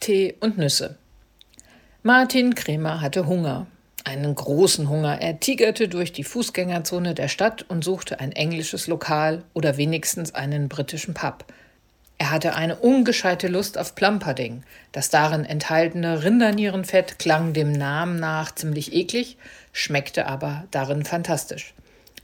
Tee und Nüsse. Martin Kremer hatte Hunger. Einen großen Hunger. Er tigerte durch die Fußgängerzone der Stadt und suchte ein englisches Lokal oder wenigstens einen britischen Pub. Er hatte eine ungescheite Lust auf Plumpudding. Das darin enthaltene Rindernierenfett klang dem Namen nach ziemlich eklig, schmeckte aber darin fantastisch.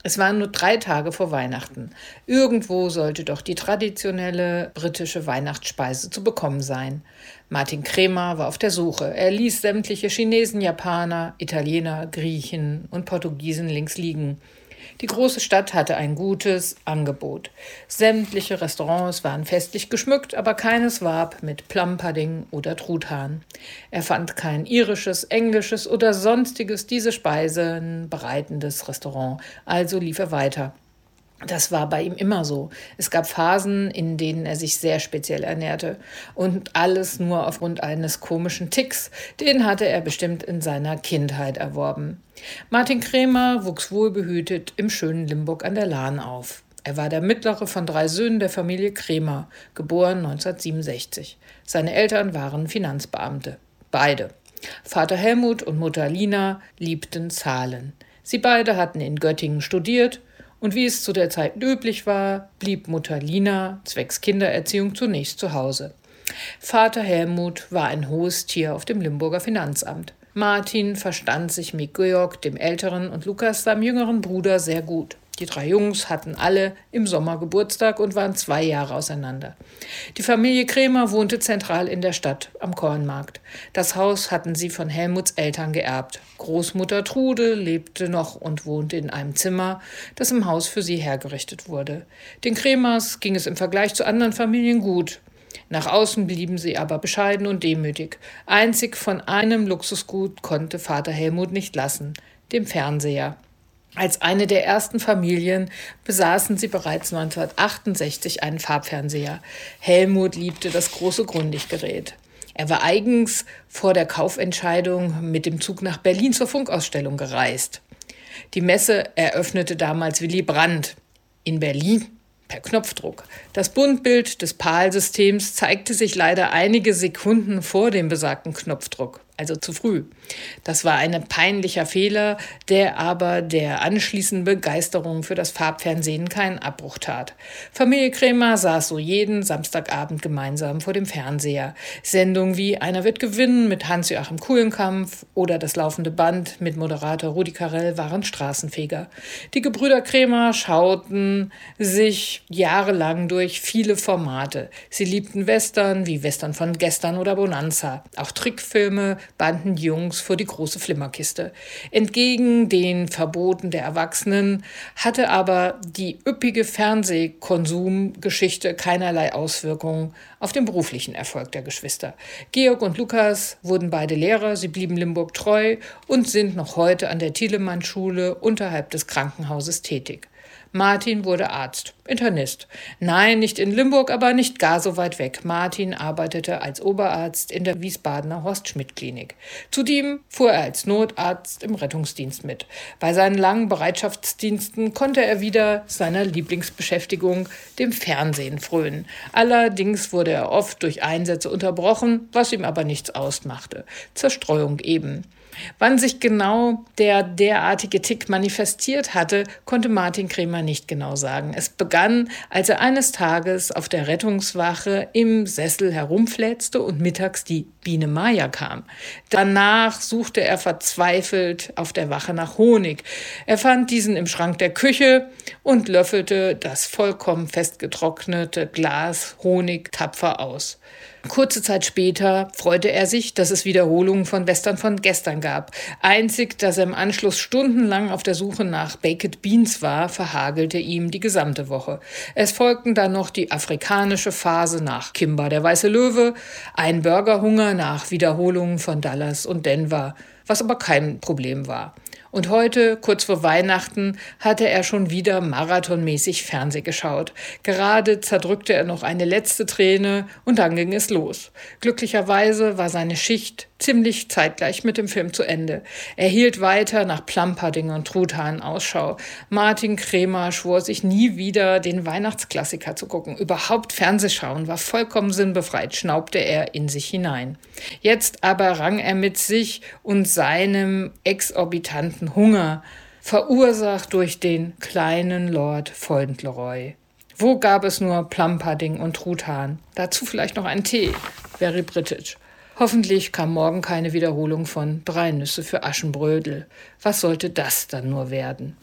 Es waren nur drei Tage vor Weihnachten. Irgendwo sollte doch die traditionelle britische Weihnachtsspeise zu bekommen sein. Martin Kremer war auf der Suche. Er ließ sämtliche Chinesen, Japaner, Italiener, Griechen und Portugiesen links liegen. Die große Stadt hatte ein gutes Angebot. Sämtliche Restaurants waren festlich geschmückt, aber keines warb mit Plumpudding oder Truthahn. Er fand kein irisches, englisches oder sonstiges diese Speisen bereitendes Restaurant, also lief er weiter. Das war bei ihm immer so. Es gab Phasen, in denen er sich sehr speziell ernährte. Und alles nur aufgrund eines komischen Ticks. Den hatte er bestimmt in seiner Kindheit erworben. Martin Krämer wuchs wohlbehütet im schönen Limburg an der Lahn auf. Er war der mittlere von drei Söhnen der Familie Krämer, geboren 1967. Seine Eltern waren Finanzbeamte. Beide. Vater Helmut und Mutter Lina liebten Zahlen. Sie beide hatten in Göttingen studiert und wie es zu der Zeit üblich war, blieb Mutter Lina zwecks Kindererziehung zunächst zu Hause. Vater Helmut war ein hohes Tier auf dem Limburger Finanzamt. Martin verstand sich mit Georg, dem Älteren, und Lukas, seinem jüngeren Bruder, sehr gut. Die drei Jungs hatten alle im Sommer Geburtstag und waren zwei Jahre auseinander. Die Familie Krämer wohnte zentral in der Stadt am Kornmarkt. Das Haus hatten sie von Helmuts Eltern geerbt. Großmutter Trude lebte noch und wohnte in einem Zimmer, das im Haus für sie hergerichtet wurde. Den Krämers ging es im Vergleich zu anderen Familien gut. Nach außen blieben sie aber bescheiden und demütig. Einzig von einem Luxusgut konnte Vater Helmut nicht lassen, dem Fernseher. Als eine der ersten Familien besaßen sie bereits 1968 einen Farbfernseher. Helmut liebte das große Grundiggerät. Er war eigens vor der Kaufentscheidung mit dem Zug nach Berlin zur Funkausstellung gereist. Die Messe eröffnete damals Willy Brandt in Berlin per Knopfdruck. Das Buntbild des PAL-Systems zeigte sich leider einige Sekunden vor dem besagten Knopfdruck also zu früh. Das war ein peinlicher Fehler, der aber der anschließenden Begeisterung für das Farbfernsehen keinen Abbruch tat. Familie Krämer saß so jeden Samstagabend gemeinsam vor dem Fernseher. Sendungen wie Einer wird gewinnen mit Hans-Joachim Kuhlenkampf oder Das laufende Band mit Moderator Rudi Carell waren Straßenfeger. Die Gebrüder Krämer schauten sich jahrelang durch viele Formate. Sie liebten Western wie Western von gestern oder Bonanza, auch Trickfilme, banden Jungs vor die große Flimmerkiste. Entgegen den Verboten der Erwachsenen hatte aber die üppige Fernsehkonsumgeschichte keinerlei Auswirkungen auf den beruflichen Erfolg der Geschwister. Georg und Lukas wurden beide Lehrer, sie blieben Limburg treu und sind noch heute an der Thielemann-Schule unterhalb des Krankenhauses tätig. Martin wurde Arzt, Internist. Nein, nicht in Limburg, aber nicht gar so weit weg. Martin arbeitete als Oberarzt in der Wiesbadener Horst-Schmidt-Klinik. Zudem fuhr er als Notarzt im Rettungsdienst mit. Bei seinen langen Bereitschaftsdiensten konnte er wieder seiner Lieblingsbeschäftigung, dem Fernsehen, frönen. Allerdings wurde er oft durch Einsätze unterbrochen, was ihm aber nichts ausmachte. Zerstreuung eben. Wann sich genau der derartige Tick manifestiert hatte, konnte Martin Kremer nicht genau sagen. Es begann, als er eines Tages auf der Rettungswache im Sessel herumflätzte und mittags die Biene Maya kam. Danach suchte er verzweifelt auf der Wache nach Honig. Er fand diesen im Schrank der Küche und löffelte das vollkommen festgetrocknete Glas Honig tapfer aus. Kurze Zeit später freute er sich, dass es Wiederholungen von Western von gestern gab. Einzig, dass er im Anschluss stundenlang auf der Suche nach Baked Beans war, verhagelte ihm die gesamte Woche. Es folgten dann noch die afrikanische Phase nach Kimba der Weiße Löwe, ein Burgerhunger nach Wiederholungen von Dallas und Denver, was aber kein Problem war. Und heute, kurz vor Weihnachten, hatte er schon wieder marathonmäßig Fernseh geschaut. Gerade zerdrückte er noch eine letzte Träne und dann ging es los. Glücklicherweise war seine Schicht ziemlich zeitgleich mit dem Film zu Ende. Er hielt weiter nach Plumpadding und Truthahn Ausschau. Martin Kremer schwor sich nie wieder, den Weihnachtsklassiker zu gucken. Überhaupt Fernsehschauen war vollkommen sinnbefreit, schnaubte er in sich hinein. Jetzt aber rang er mit sich und seinem exorbitanten Hunger, verursacht durch den kleinen Lord Fauntleroy. Wo gab es nur Plumpadding und Truthahn? Dazu vielleicht noch ein Tee. Very British. Hoffentlich kam morgen keine Wiederholung von Drei Nüsse für Aschenbrödel. Was sollte das dann nur werden?